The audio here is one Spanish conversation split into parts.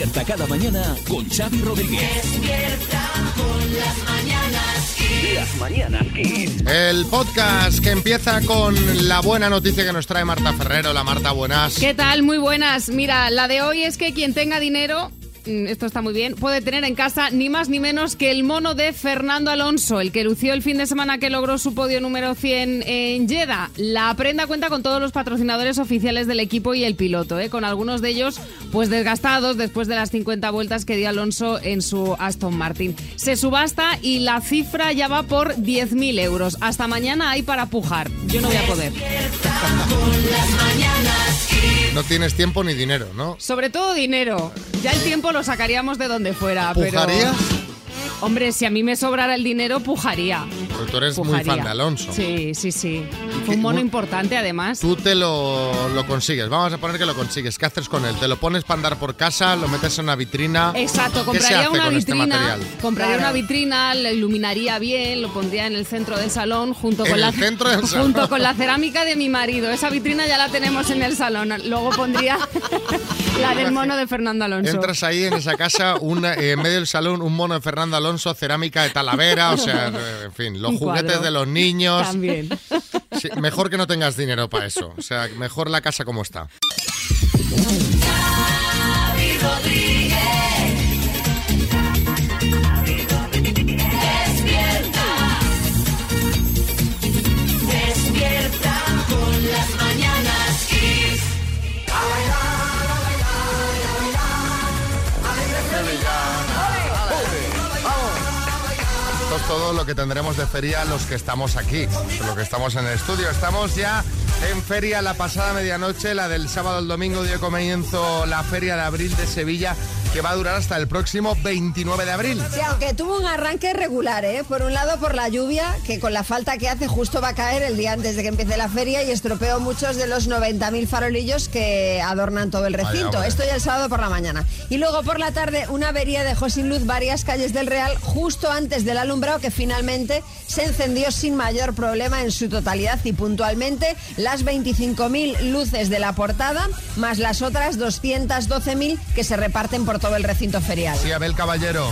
Despierta cada mañana con Xavi Rodríguez. Despierta con las mañanas. Las mañanas. El podcast que empieza con la buena noticia que nos trae Marta Ferrero. La Marta, buenas. ¿Qué tal? Muy buenas. Mira, la de hoy es que quien tenga dinero, esto está muy bien, puede tener en casa ni más ni menos que el mono de Fernando Alonso, el que lució el fin de semana que logró su podio número 100 en Jeddah. La prenda cuenta con todos los patrocinadores oficiales del equipo y el piloto, ¿eh? con algunos de ellos pues desgastados después de las 50 vueltas que dio Alonso en su Aston Martin. Se subasta y la cifra ya va por 10.000 euros. Hasta mañana hay para pujar. Yo no voy a poder. No tienes tiempo ni dinero, ¿no? Sobre todo dinero. Ya el tiempo lo sacaríamos de donde fuera. Pero, hombre, si a mí me sobrara el dinero, pujaría. Porque tú eres muy fan de Alonso. Sí, sí, sí. Fue un mono importante, además. Tú te lo, lo consigues. Vamos a poner que lo consigues. ¿Qué haces con él? ¿Te lo pones para andar por casa? ¿Lo metes en una vitrina? Exacto, ¿Qué se compraría hace una con este vitrina, material? compraría Claro. una vitrina, lo iluminaría bien, lo pondría en el centro del salón junto En con la el centro del salón. junto con la cerámica de mi marido. Esa vitrina ya la tenemos en el salón. Luego pondría la del mono de Fernando Alonso. Entras ahí en esa casa, una- eh, en medio del salón, un mono de Fernando Alonso, cerámica de Talavera, o sea, eh, en fin, los juguetes de los niños. También. Sí, mejor que no tengas dinero para eso. O sea, mejor la casa como está. Lo que tendremos de feria los que estamos aquí, los que estamos en el estudio. Estamos ya en feria la pasada medianoche, la del sábado al domingo dio comienzo la feria de abril de Sevilla, que va a durar hasta el próximo 29 de abril. Sí, aunque tuvo un arranque regular, ¿eh? Por un lado, por la lluvia, que con la falta que hace justo va a caer el día antes de que empiece la feria y estropeó muchos de los 90.000 farolillos que adornan todo el recinto. Esto ya el sábado por la mañana. Y luego por la tarde, una avería dejó sin luz varias calles del Real justo antes del alumbrado que finalmente se encendió sin mayor problema en su totalidad y puntualmente las 25.000 luces de la portada más las otras 212.000 que se reparten por todo el recinto ferial. Sí, Abel Caballero.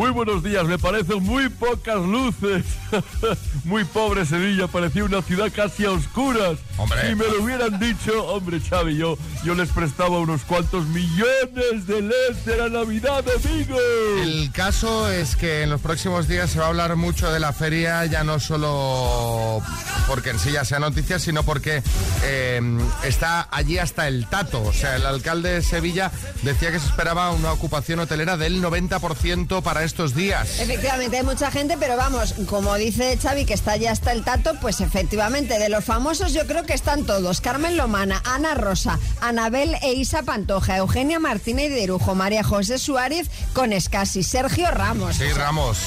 Muy buenos días, me parecen muy pocas luces. muy pobre Sevilla, parecía una ciudad casi a oscuras. Hombre. Si me lo hubieran dicho, hombre Xavi, yo, yo les prestaba unos cuantos millones de LEDs de la Navidad, amigos. El caso es que en los próximos días se va a hablar mucho de la feria, ya no solo porque en sí ya sea noticia, sino porque eh, está allí hasta el tato. O sea, el alcalde de Sevilla decía que se esperaba una ocupación hotelera del 90% para estos días. Efectivamente, hay mucha gente, pero vamos, como dice Xavi, que está ya hasta el tato, pues efectivamente, de los famosos yo creo que están todos. Carmen Lomana, Ana Rosa, Anabel e Isa Pantoja, Eugenia Martínez de Irujo, María José Suárez con Escasi, Sergio Ramos. Sí, Ramos.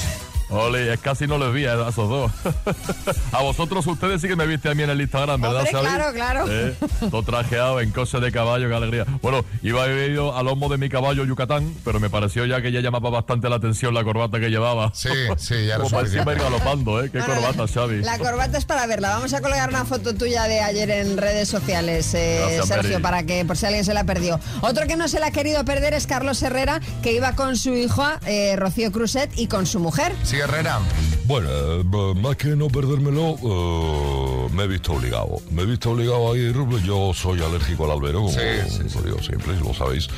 Ole, es casi no les vi a esos dos. a vosotros, ustedes sí que me viste a mí en el Instagram, ¿verdad, Hombre, Xavi? claro, claro. Eh, todo trajeado en cosas de caballo, qué alegría. Bueno, iba a haber ido al lomo de mi caballo Yucatán, pero me pareció ya que ya llamaba bastante la atención la corbata que llevaba. Sí, sí, ya lo Como ir galopando, ¿eh? Qué corbata, Xavi. La corbata es para verla. Vamos a colgar una foto tuya de ayer en redes sociales, eh, Gracias, Sergio, Mary. para que por si alguien se la perdió. Otro que no se la ha querido perder es Carlos Herrera, que iba con su hija eh, Rocío Cruzet y con su mujer. Sí, Herrera. Bueno, eh, más que no perdérmelo, eh, me he visto obligado. Me he visto obligado a ir. Yo soy alérgico al albero, como Sí, sí, lo digo siempre, lo sabéis.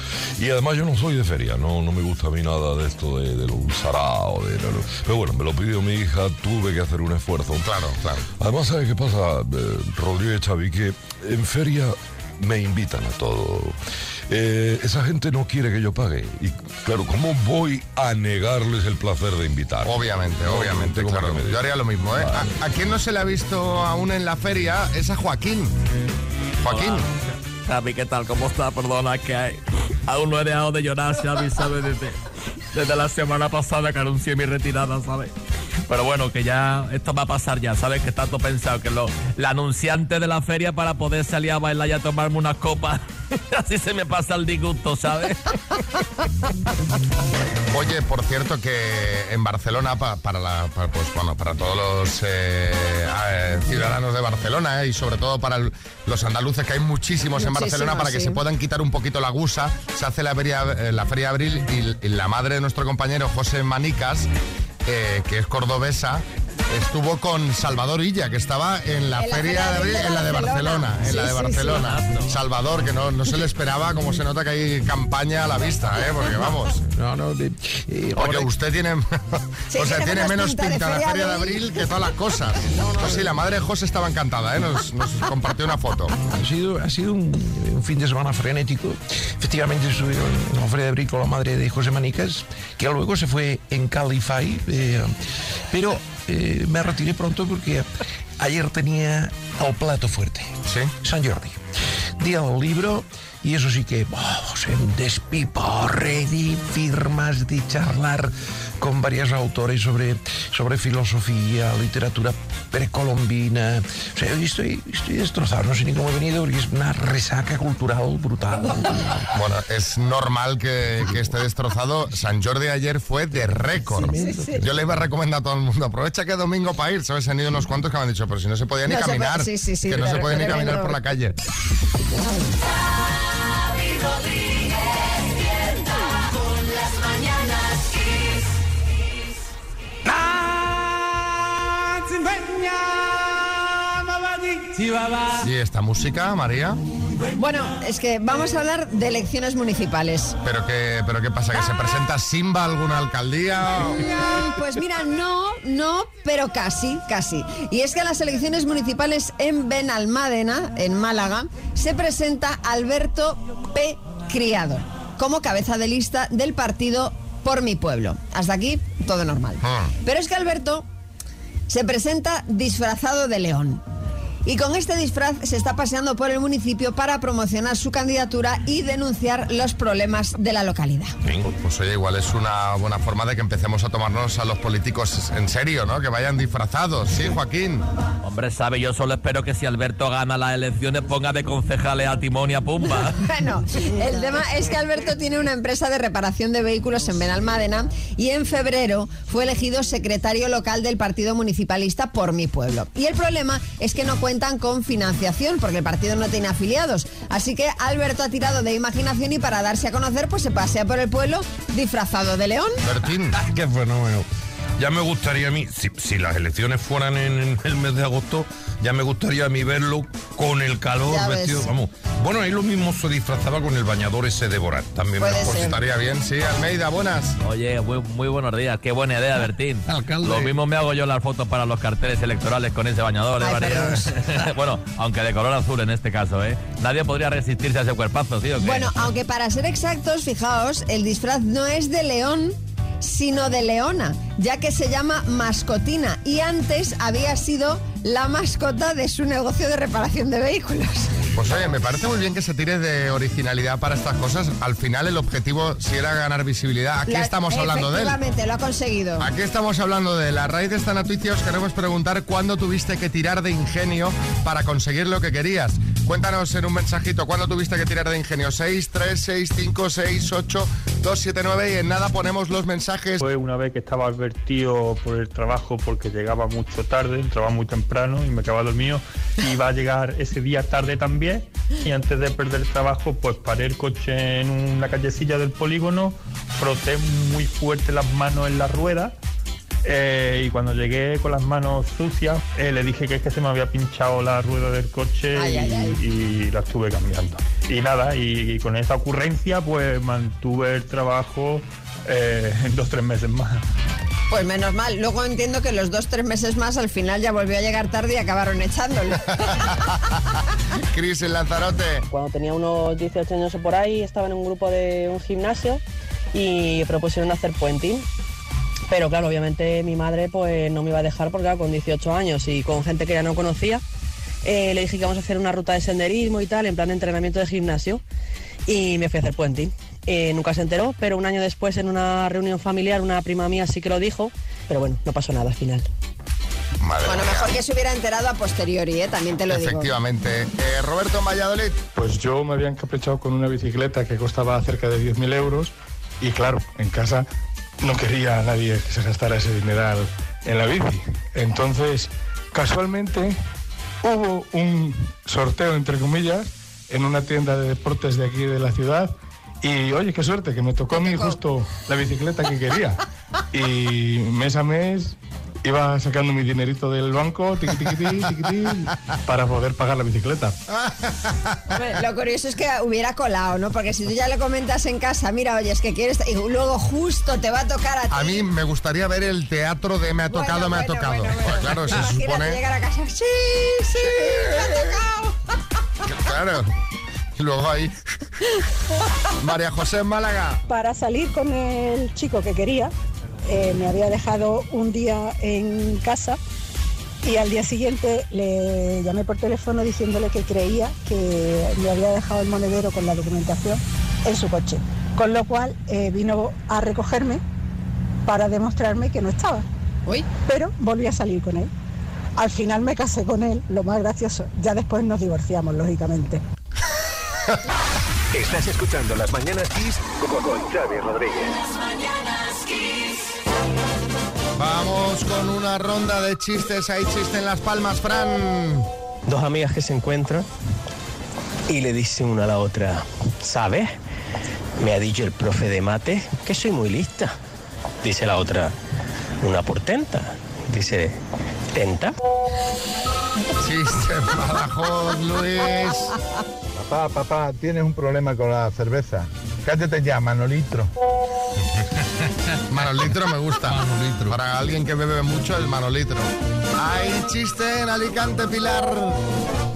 Y además yo no soy de feria, no, no me gusta a mí nada de esto de, de los sarao, de, lo- Pero bueno, me lo pidió mi hija, tuve que hacer un esfuerzo. Claro, claro. Además, ¿sabes qué pasa, eh, Rodríguez Xavi? Que en feria me invitan a todo. Eh, esa gente no quiere que yo pague. Y claro, ¿cómo voy a negarles el placer de invitar? Obviamente, No, obviamente, claro. Yo haría lo mismo, ¿eh? A, a quién no se le ha visto aún en la feria es a Joaquín. Joaquín. Xavi, ¿qué tal? ¿Cómo está? Perdona que hay- aún no he dejado de llorar, Xavi, ¿sabes? Desde, desde la semana pasada que anuncié mi retirada, ¿sabes? Pero bueno, que ya esto va a pasar ya, ¿sabes? Que todo pensado, que lo, la anunciante de la feria para poder salir a bailar y a tomarme unas copas Así se me pasa el disgusto, ¿sabes? Oye, por cierto que en Barcelona, pa- para, la, pa- pues, bueno, para todos los eh, eh, ciudadanos de Barcelona eh, y sobre todo para el- los andaluces, que hay muchísimos en Barcelona, para que se puedan quitar un poquito la gusa, se hace la feria, eh, la feria de abril y, y la madre de nuestro compañero José Manicas, eh, que es cordobesa, estuvo con Salvador Illa, que estaba en la En la feria de abril, en la de Barcelona. En la Sí, de sí, Barcelona. Salvador, que no, no se le esperaba, como se nota que hay campaña a la vista, ¿eh? porque vamos. No, no, de- Porque usted tiene, Sí, o sea, tiene menos pinta la Feria de abril que todas las cosas. Pues sí, la madre de José estaba encantada, ¿eh? nos, nos compartió una foto. Ha sido, ha sido un, un fin de semana frenético. Efectivamente estuve en la feria de abril con la madre de José Manicas, que luego se fue en Calify, eh, pero eh, me retiré pronto porque ayer tenía el plato fuerte. Sí. San Jordi. Día del libro y eso sí que vamos, en despiporre de firmas, de charlar con varios autores sobre, sobre filosofía, literatura precolombina. O sea, hoy estoy, estoy destrozado, no sé ni cómo he venido porque es una resaca cultural brutal. Bueno, es normal que, que esté destrozado. San Jordi ayer fue de récord. Yo le iba a recomendar a todo el mundo, aprovecha que es domingo para ir, ¿sabes? Han ido unos cuantos que me han dicho, pero si no se podía ni No se puede- caminar, sí, sí, sí, que no se puede ni caminar por la calle. Xavi Rodríguez despierta con las mañanas Kiss. ¿Y esta música, María? Bueno, es que vamos a hablar de elecciones municipales. ¿Pero qué, pero qué pasa? ¿Que se presenta Simba alguna alcaldía? Pues mira, no, no, pero casi, casi. Y es que a las elecciones municipales en Benalmádena, en Málaga, se presenta Alberto P. Criado como cabeza de lista del partido Por mi Pueblo. Hasta aquí, todo normal. Ah. Pero es que Alberto se presenta disfrazado de león. Y con este disfraz se está paseando por el municipio para promocionar su candidatura y denunciar los problemas de la localidad. Pues oye, igual es una buena forma de que empecemos a tomarnos a los políticos en serio, ¿no? Que vayan disfrazados, ¿sí, Joaquín? Hombre, sabe, yo solo espero que si Alberto gana las elecciones ponga de concejales a Timón y a Pumba. Bueno, el tema es que Alberto tiene una empresa de reparación de vehículos en Benalmádena y en febrero fue elegido secretario local del partido municipalista por mi pueblo. Y el problema es que no cuentan con financiación porque el partido no tiene afiliados. Así que Alberto ha tirado de imaginación y para darse a conocer pues se pasea por el pueblo disfrazado de león. Bertín. ¡Qué fenómeno! Ya me gustaría a mí, si, si las elecciones fueran en el mes de agosto, ya me gustaría a mí verlo con el calor Ya ves. vestido. Vamos. Bueno, ahí lo mismo se disfrazaba con el bañador ese de Borat. También Puede me ser. Pues estaría bien, sí, Almeida, buenas. Oye, muy, muy buenos días, qué buena idea, Bertín. Alcalde. Lo mismo me hago yo las fotos para los carteles electorales con ese bañador, ¿eh, Ay, bueno, aunque de color azul en este caso, ¿eh? Nadie podría resistirse a ese cuerpazo, ¿sí o qué? Bueno, aunque para ser exactos, fijaos, el disfraz no es de león, sino de leona, ya que se llama mascotina y antes había sido la mascota de su negocio de reparación de vehículos. Pues oye, me parece muy bien que se tire de originalidad para estas cosas. Al final el objetivo, si era ganar visibilidad, aquí La- estamos hablando de él. Efectivamente, lo ha conseguido. Aquí estamos hablando de él. A raíz de esta noticia os queremos preguntar cuándo tuviste que tirar de ingenio para conseguir lo que querías. Cuéntanos en un mensajito cuándo tuviste que tirar de ingenio. 6, 3, 6, 5, 6, 8, 2, 7, 9 y en nada ponemos los mensajes. Fue una vez que estaba advertido por el trabajo porque llegaba mucho tarde, entraba muy temprano y me quedaba dormido. Iba a llegar ese día tarde también y antes de perder el trabajo pues paré el coche en una callecilla del polígono, froté muy fuerte las manos en la rueda eh, y cuando llegué con las manos sucias eh, le dije que es que se me había pinchado la rueda del coche Ay, y, ay, ay. y la estuve cambiando. Y nada, y, y con esa ocurrencia pues mantuve el trabajo eh, en dos tres meses más. Pues menos mal. Luego entiendo que los dos, tres meses más al final ya volvió a llegar tarde y acabaron echándolo. Cris en Lanzarote. Cuando tenía unos 18 años o por ahí, estaba en un grupo de un gimnasio y propusieron hacer puenting. Pero claro, obviamente mi madre pues no me iba a dejar porque claro, con 18 años y con gente que ya no conocía, eh, le dije que vamos a hacer una ruta de senderismo y tal, en plan de entrenamiento de gimnasio. Y me fui a hacer puenting. Eh, nunca se enteró, pero un año después en una reunión familiar una prima mía sí que lo dijo, pero bueno, no pasó nada al final. Madre Bueno, mía. mejor que se hubiera enterado a posteriori, ¿eh? también te lo digo. Efectivamente. Eh, Roberto Valladolid. Pues yo me había encaprichado con una bicicleta que costaba cerca de 10.000 euros y claro, en casa no quería a nadie que se gastara ese dineral en la bici. Entonces, casualmente, hubo un sorteo, entre comillas, en una tienda de deportes de aquí de la ciudad y oye, qué suerte, que me tocó a mí justo la bicicleta que quería. Y mes a mes iba sacando mi dinerito del banco, tiqui, tiqui, tiqui, tiqui, tiqui, para poder pagar la bicicleta. Hombre, Lo curioso es que hubiera colado, ¿no? Porque si tú ya le comentas en casa, mira, oye, es que quieres... Y luego justo te va a tocar a ti. A mí me gustaría ver el teatro de me ha Bueno, tocado, me ha bueno, tocado. bueno, Pues claro, se Imagínate supone. llegar a casa, sí, sí, me ha tocado. Claro. Y luego ahí. María José en Málaga. Para salir con el chico que quería, eh, me había dejado un día en casa y al día siguiente le llamé por teléfono diciéndole que creía que me había dejado el monedero con la documentación en su coche. Con lo cual eh, vino a recogerme para demostrarme que no estaba. Pero volví a salir con él. Al final me casé con él, lo más gracioso. Ya después nos divorciamos, lógicamente. Estás escuchando Las Mañanas Kiss con, con Xavi Rodríguez. Vamos con una ronda de chistes. Hay chiste en Las Palmas, Fran. Dos amigas que se encuentran y le dicen una a la otra, ¿sabes? Me ha dicho el profe de mate que soy muy lista. Dice la otra, una portenta. Dice, ¿tenta? Chiste en Badajoz, Luis. Papá, papá, tienes un problema con la cerveza. Cállate ya, Manolitro. Manolitro me gusta. Para alguien que bebe mucho, el manolitro. Hay chiste en Alicante, Pilar.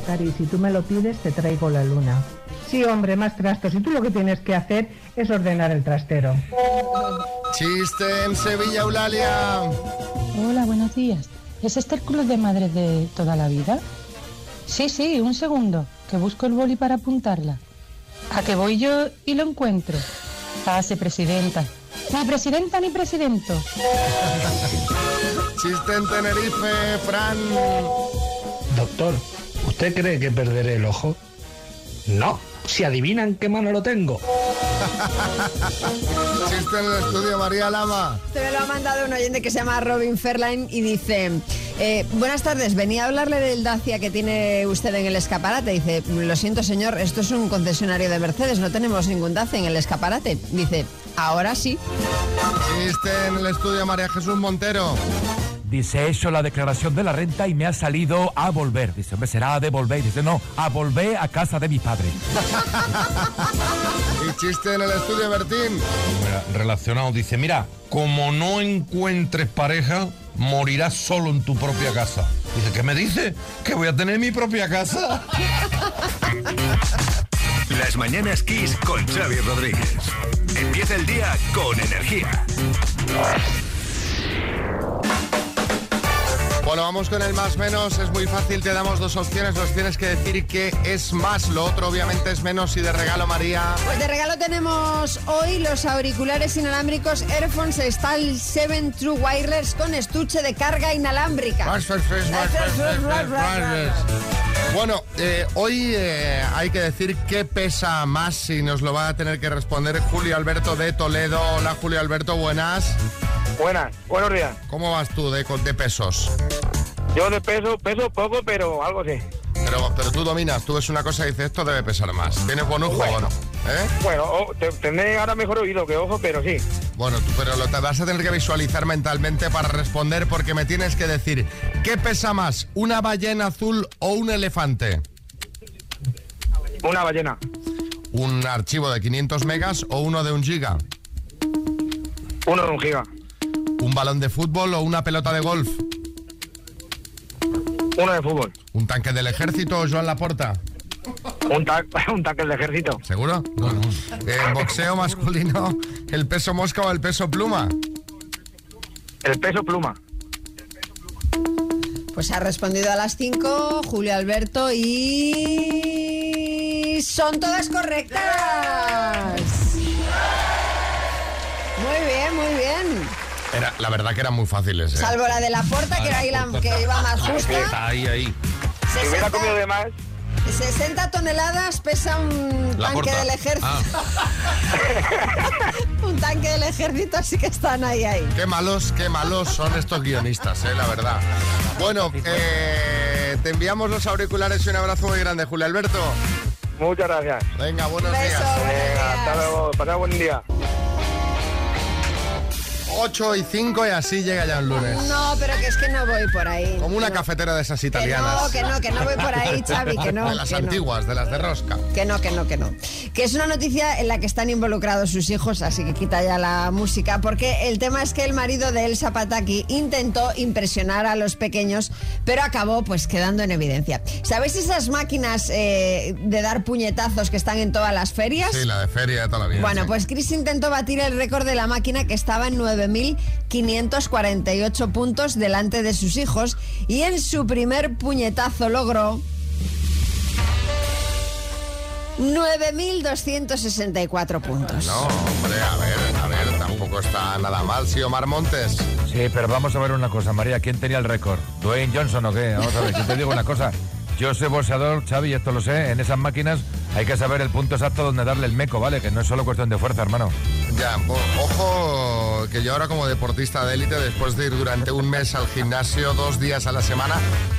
Cari, si tú me lo pides, te traigo la luna. Sí, hombre, más trastos. Y tú lo que tienes que hacer es ordenar el trastero. Chiste en Sevilla, Eulalia. Hola, buenos días. ¿Es este el club de madres de toda la vida? Sí, sí, un segundo, que busco el boli para apuntarla. ¿A que voy yo y lo encuentro? Pase, presidenta. Ni presidenta ni presidento. Chiste en Tenerife, Fran. Doctor, ¿usted cree que perderé el ojo? No, si adivinan qué mano lo tengo. Chiste en el estudio, María Lama. Este me lo ha mandado un oyente que se llama Robin Fairline y dice, eh, buenas tardes, venía a hablarle del Dacia que tiene usted en el escaparate. Dice, lo siento señor, esto es un concesionario de Mercedes, no tenemos ningún Dacia en el escaparate. Dice, ahora sí. Chiste en el estudio, María Jesús Montero. Dice, he hecho la declaración de la renta y me ha salido a volver. Dice, hombre, será a devolver. Dice, no, a volver a casa de mi padre. Y chiste en el estudio, Bertín. Mira, relacionado, dice, mira, como no encuentres pareja, morirás solo en tu propia casa. Dice, ¿qué me dice? ¿Que voy a tener mi propia casa? Las Mañanas Kiss con Xavi Rodríguez. Empieza el día con energía. Bueno, vamos con el más menos. Es muy fácil, te damos dos opciones. Nos tienes que decir qué es más. Lo otro, obviamente, es menos. Y de regalo, María. Pues de regalo tenemos hoy los auriculares inalámbricos Airphones Style 7 True Wireless con estuche de carga inalámbrica. Bueno, eh, hoy eh, hay que decir qué pesa más y nos lo va a tener que responder Julio Alberto de Toledo. Hola Julio Alberto, buenas. Buenas, buenos días. ¿Cómo vas tú de, de pesos? Yo de peso, peso poco, pero algo sí. Pero, pero tú dominas, tú ves una cosa y dices, esto debe pesar más. ¿Tienes buen ojo Bueno. o no? ¿Eh? Bueno, te- tendré ahora mejor oído que ojo, pero sí. Bueno, tú, pero lo te vas a tener que visualizar mentalmente para responder porque me tienes que decir, ¿qué pesa más, una ballena azul o un elefante? Una ballena. ¿Un archivo de 500 megas o uno de un giga? Uno de un giga. ¿Un balón de fútbol o una pelota de golf? Uno de fútbol. ¿Un tanque del ejército o Joan Laporta? Un, ta un tanque del ejército. ¿Seguro? No, no. ¿En boxeo masculino, el peso mosca o el peso pluma? El peso pluma. Pues ha respondido a las 5 Julio Alberto y... Son todas correctas. Muy bien, muy bien. Era, la verdad que eran muy fáciles. ¿eh? Salvo la de la puerta, que era ahí la que iba más justa. Ahí, ahí. Si hubiera comido de más, 60 toneladas pesa un La tanque porta. del ejército. Ah. un tanque del ejército, así que están ahí, ahí. Qué malos, qué malos son estos guionistas, eh, la verdad. Bueno, eh, te enviamos los auriculares y un abrazo muy grande, Julio Alberto. muchas gracias. Venga, buenos Beso, días. buenos Venga, días. hasta luego, pasad buen día. 8 y 5 y así llega ya el lunes. No, pero que es que no voy por ahí. Como una No. cafetera de esas Que italianas. no, que no, que no voy por ahí, Xavi, que no. De las que no. antiguas, de las de rosca. Que no, que no, que no. Que es una noticia en la que están involucrados sus hijos, así que quita ya la música, porque el tema es que el marido de Elsa Pataki intentó impresionar a los pequeños, pero acabó pues quedando en evidencia. ¿Sabéis esas máquinas eh, de dar puñetazos que están en todas las ferias? Sí, la de feria de toda la vida. Bueno, sí. pues Chris intentó batir el récord de la máquina que estaba en 9.548 puntos delante de sus hijos y en su primer puñetazo logró 9.264 puntos. No, hombre, a ver, a ver, tampoco está nada mal, sí, Omar Montes. Sí, pero vamos a ver una cosa, María. ¿Quién tenía el récord? ¿Dwayne Johnson o qué? Vamos a ver, yo te digo una cosa. Yo soy boxeador, Xavi, esto lo sé. En esas máquinas hay que saber el punto exacto donde darle el meco, ¿vale? Que no es solo cuestión de fuerza, hermano. Ya, bo- que yo ahora como deportista de élite, después de ir durante un mes al gimnasio, dos días a la semana,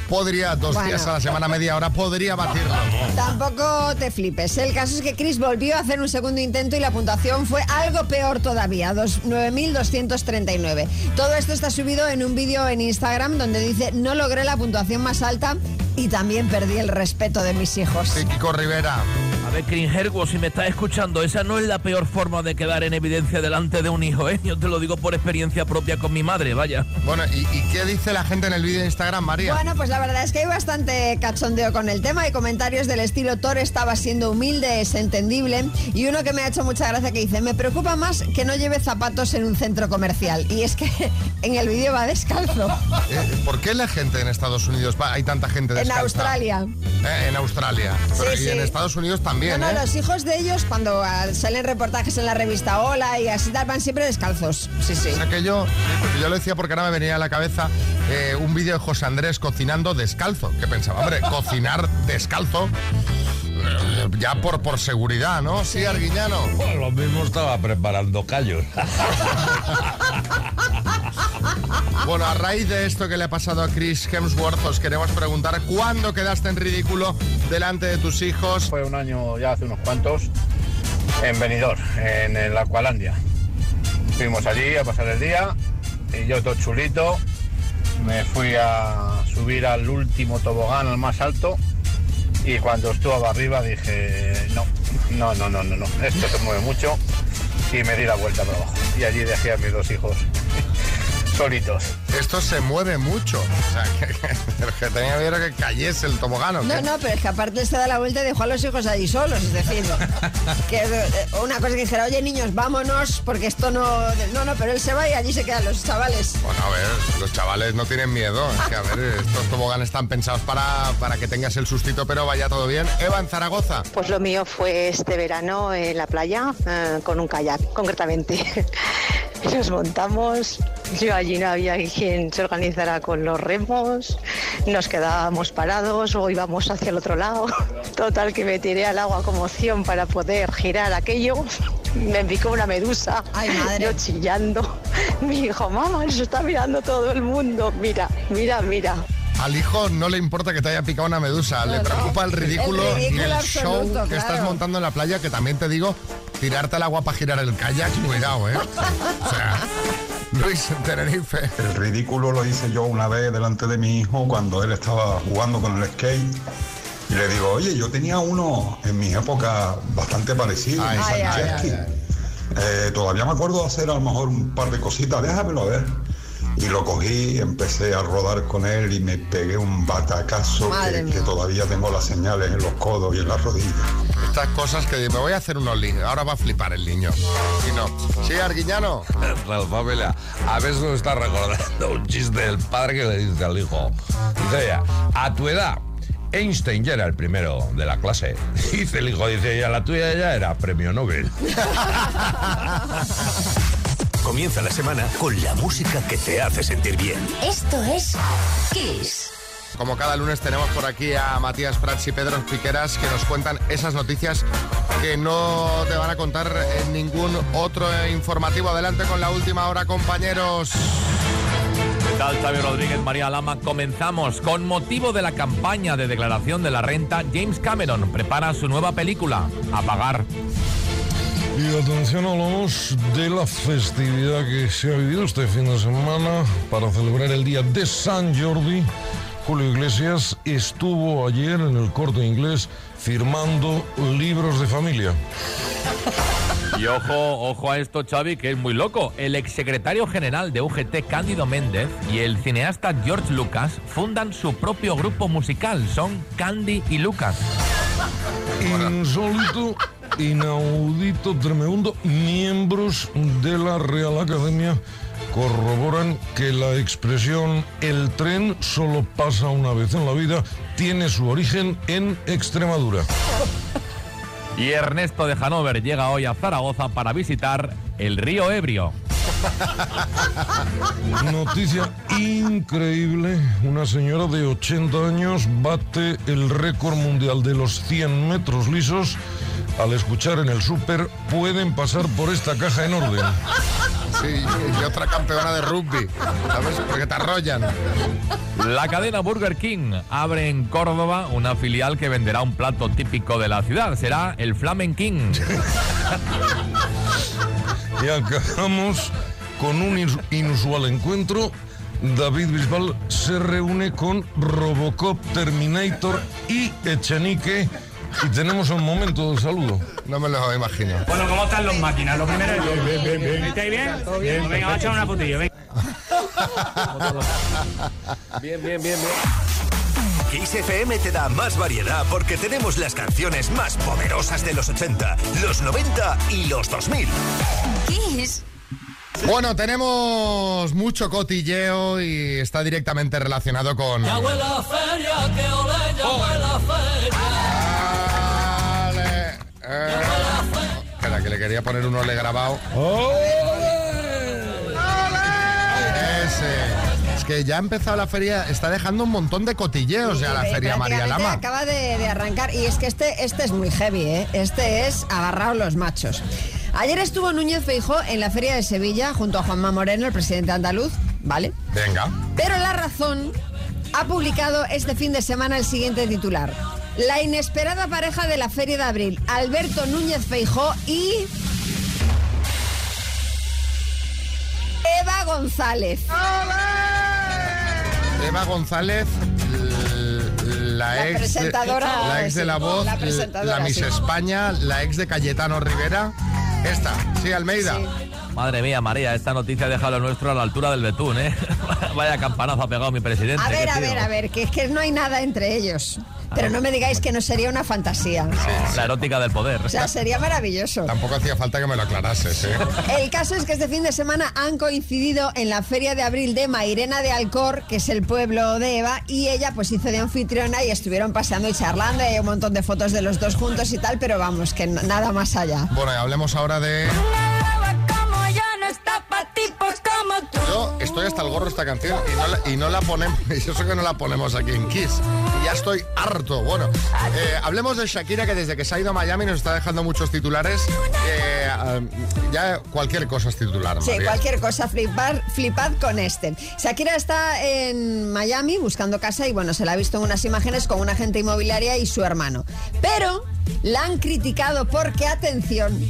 podría, dos Bueno. días a la semana, media hora, podría batirlo. Tampoco te flipes. El caso es que Chris volvió a hacer un segundo intento y la puntuación fue algo peor todavía, dos- 9.239. Todo esto está subido en un vídeo en Instagram donde dice no logré la puntuación más alta y también perdí el respeto de mis hijos. Sí, Kiko Rivera. A ver, Cringergo, si me estás escuchando, esa no es la peor forma de quedar en evidencia delante de un hijo, ¿eh? Yo te lo digo por experiencia propia con mi madre, vaya. Bueno, ¿y, y qué dice la gente en el vídeo de Instagram, María? Bueno, pues la verdad es que hay bastante cachondeo con el tema. Hay comentarios del estilo Thor estaba siendo humilde, es entendible. Y uno que me ha hecho mucha gracia que dice, me preocupa más que no lleve zapatos en un centro comercial. Y es que en el vídeo va descalzo. Eh, ¿Por qué la gente en Estados Unidos va- hay tanta gente En descalza? Australia. Eh, en Australia. Pero Sí, y en. Estados Unidos también, no, no, ¿eh? los hijos de ellos cuando ah, salen reportajes en la revista Hola y así tal, van siempre descalzos. Sí, sí. O sea que yo, yo lo decía porque ahora me venía a la cabeza eh, un vídeo de José Andrés cocinando descalzo. Que pensaba, hombre, cocinar descalzo, ya por, por seguridad, ¿no? Sí, Arguiñano. Bueno, lo mismo estaba preparando callos. Bueno, a raíz de esto que le ha pasado a Chris Hemsworth, os queremos preguntar cuándo quedaste en ridículo delante de tus hijos. Fue un año ya hace unos cuantos en Benidorm, en el Aqualandia. Fuimos allí a pasar el día y yo todo chulito me fui a subir al último tobogán, al más alto, y cuando estuve arriba dije, no, no, no, no, no, no, esto se mueve mucho y me di la vuelta para abajo. Y allí dejé a mis dos hijos solitos. Esto se mueve mucho. O sea, que, que- que tenía miedo que cayese el tobogán. ¿o No, no, pero es que aparte se da la vuelta y dejó a los hijos allí solos, es decir, que eh, una cosa que dijera, oye niños, vámonos, porque esto no... No, no, pero él se va y allí se quedan los chavales. Bueno, a ver, los chavales no tienen miedo. Es que, a ver, estos toboganes están pensados para, para que tengas el sustito, pero vaya todo bien. Eva, en Zaragoza. Pues lo mío fue este verano en la playa eh, con un kayak, concretamente. Nos montamos, yo allí no había quien se organizara con los remos, nos quedábamos parados o íbamos hacia el otro lado. Total que me tiré al agua como opción para poder girar aquello. Me picó una medusa, yo chillando. Mi hijo, mamá, nos está mirando todo el mundo. Mira, mira, mira. Al hijo no le importa que te haya picado una medusa, le preocupa el ridículo, El y ridículo el absoluto, show que claro. estás montando en la playa, que también te digo, tirarte al agua para girar el kayak, cuidado, ¿eh? O sea, Luis, en Tenerife. El ridículo lo hice yo una vez delante de mi hijo cuando él estaba jugando con el skate. Y le digo, oye, yo tenía uno en mi época bastante parecido. Ay, un ay, ay, Sancheski. ay, Eh, todavía me acuerdo de hacer a lo mejor un par de cositas, déjamelo ver. Y lo cogí, empecé a rodar con él y me pegué un batacazo que, que todavía tengo las señales en los codos y en las rodillas. Estas cosas que me voy a hacer un olí, ahora va a flipar el niño. Y no. Sí, Arguiñano. La familia, a veces me está recordando un chiste del padre que le dice al hijo. Dice ella, a tu edad, Einstein ya era el primero de la clase. Dice el hijo, dice ella, la tuya ya era premio Nobel. comienza la semana con la música que te hace sentir bien. Esto es Kiss. Como cada lunes tenemos por aquí a Matías Prats y Pedro Piqueras que nos cuentan esas noticias que no te van a contar en ningún otro informativo. Adelante con la última hora, compañeros. ¿Qué tal, Xavi Rodríguez, María Lama? Comenzamos. Con motivo de la campaña de declaración de la renta, James Cameron prepara su nueva película, Apagar. Y atención, hablamos de la festividad que se ha vivido este fin de semana para celebrar el día de San Jordi. Julio Iglesias estuvo ayer en el corte inglés firmando libros de familia. Y ojo, ojo a esto, Xavi, que es muy loco. El exsecretario general de UGT, Cándido Méndez, y el cineasta George Lucas fundan su propio grupo musical. Son Candy y Lucas. Insólito, inaudito, tremendo. Miembros de la Real Academia corroboran que la expresión el tren solo pasa una vez en la vida tiene su origen en Extremadura. Y Ernesto de Hanover llega hoy a Zaragoza para visitar el río Ebrio. Noticia increíble. Una señora de 80 años bate el récord mundial de los 100 metros lisos. Al escuchar en el súper, pueden pasar por esta caja en orden. Sí, y otra campeona de rugby. ¿Sabes? Porque te arrollan. La cadena Burger King abre en Córdoba una filial que venderá un plato típico de la ciudad. Será el Flamen King. Y acabamos con un inusual encuentro. David Bisbal se reúne con Robocop, Terminator y Echenique. Y tenemos un momento de saludo. No me lo imagino. Bueno, ¿cómo están los máquinas? Lo primero es... Bien, bien, bien, bien. ¿Estáis bien? Bien, venga, vamos a echar una putilla, venga. Bien, bien, bien, bien. Kiss FM te da más variedad porque tenemos las canciones más poderosas de los 80, los 90 y los 2000. Kiss. Bueno, tenemos mucho cotilleo y está directamente relacionado con... la feria, que ole, ya fue la feria. Espera, que le quería poner un ole grabado. Ese. Es que ya ha empezado la feria, está dejando un montón de cotilleos ya la feria María Lama. Acaba de, de arrancar y es que este, este es muy heavy, ¿eh? Este es agarrados los machos. Ayer estuvo Núñez Feijó en la feria de Sevilla junto a Juanma Moreno, el presidente andaluz, ¿vale? Venga. Pero La Razón ha publicado este fin de semana el siguiente titular. La inesperada pareja de la Feria de Abril, Alberto Núñez Feijó y... Eva González. Eva González, la, La ex, presentadora, la ex de la voz, la Miss sí. España, la ex de Cayetano Rivera. Esta, sí, Almeida. Madre mía, María, esta noticia deja lo nuestro a la altura del betún, ¿eh? Vaya campanazo ha pegado mi presidente. A ver, a ver, a ver, que es que no hay nada entre ellos. Pero no me digáis que no sería una fantasía. La erótica del poder. O sea, sería maravilloso. Tampoco hacía falta que me lo aclarases, ¿eh? El caso es que este fin de semana han coincidido en la feria de abril de Mairena de Alcor, que es el pueblo de Eva, y ella pues hizo de anfitriona y estuvieron paseando y charlando, y hay un montón de fotos de los dos juntos y tal, pero vamos, que nada más allá. Bueno, y hablemos ahora de... Está pa' tipos como tú. Yo estoy hasta el gorro esta canción y no la, y no la ponemos, y eso que no la ponemos aquí en Kiss. Y ya estoy harto. Bueno, eh, hablemos de Shakira que desde que se ha ido a Miami nos está dejando muchos titulares. Eh, ya cualquier cosa es titular. Sí, María. cualquier cosa, flipar, flipad con este. Shakira está en Miami buscando casa y bueno, se la ha visto en unas imágenes con una agente inmobiliaria y su hermano. Pero la han criticado porque, atención,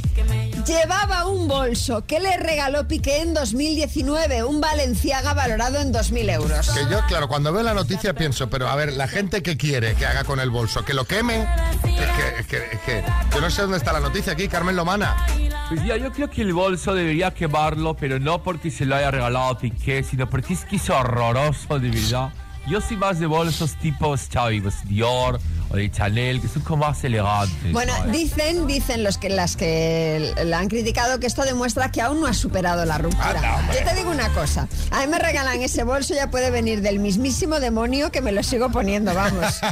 llevaba un bolso que le regaló Piqué en 2019, un Valenciaga valorado en 2.000 euros. Que yo, claro, cuando veo la noticia pienso, pero a ver, la gente que quiere que haga con el bolso, que lo queme, es que, es que, es que yo no sé dónde está la noticia aquí, Carmen Lomana. Pues ya, yo creo que el bolso debería quemarlo, pero no porque se lo haya regalado a Piqué, sino porque es que es horroroso, de verdad. Yo soy más de bolsos tipo pues Dior o de Chanel, que son como más elegantes. Bueno, ¿sabes? dicen, dicen los que las que la han criticado que esto demuestra que aún no ha superado la ruptura. Yo te digo una cosa, a mí me regalan ese bolso ya puede venir del mismísimo demonio que me lo sigo poniendo, vamos.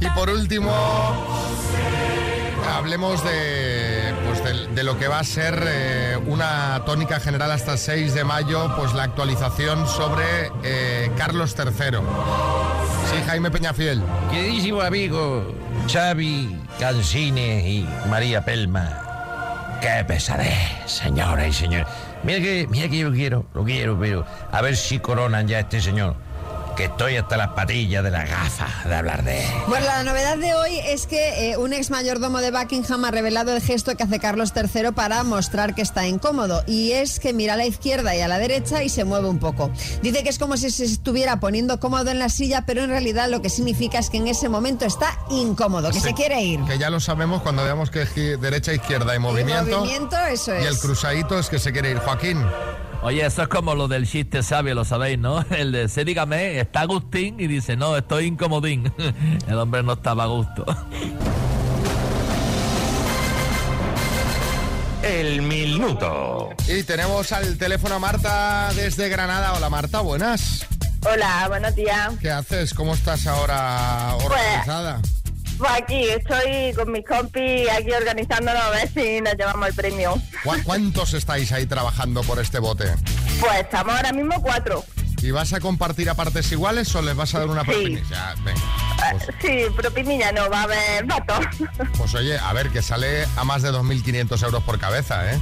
Y por último, hablemos de, pues de, lo que va a ser eh, una tónica general hasta el 6 de mayo, pues la actualización sobre eh, Carlos III. Sí, Jaime Peñafiel. Queridísimo amigo Xavi Cansine y María Pelma. Qué pesadez, señoras y señores. Mira que, mira que yo quiero, lo quiero, pero a ver si coronan ya este señor. Que estoy hasta las patillas de las gafas de hablar de él. Bueno, la novedad de hoy es que eh, un ex mayordomo de Buckingham ha revelado el gesto que hace Carlos III para mostrar que está incómodo. Y es que mira a la izquierda y a la derecha y se mueve un poco. Dice que es como si se estuviera poniendo cómodo en la silla, pero en realidad lo que significa es que en ese momento está incómodo, que Sí, se quiere ir. Que ya lo sabemos cuando veamos que es derecha, izquierda y movimiento. movimiento, eso Y el es. cruzadito es que se quiere ir. Joaquín. Oye, eso es como lo del chiste sabio, lo sabéis, ¿no? El de, se dígame, está Agustín y dice, no, estoy incomodín. El hombre no estaba a gusto. El minuto. Y tenemos al teléfono a Marta desde Granada. Hola Marta, buenas. Hola, buenos días. ¿Qué haces? ¿Cómo estás ahora organizada? Pues aquí estoy con mis compis aquí organizándonos a ver si nos llevamos el premio. ¿Cu- ¿Cuántos estáis ahí trabajando por este bote? Pues estamos ahora mismo cuatro. ¿Y vas a compartir a partes iguales o les vas a dar una Sí. propina? Ya, venga. Pues, Sí, propinilla no, va a haber vato. pues oye, a ver, que sale a más de 2.500 euros por cabeza, ¿eh?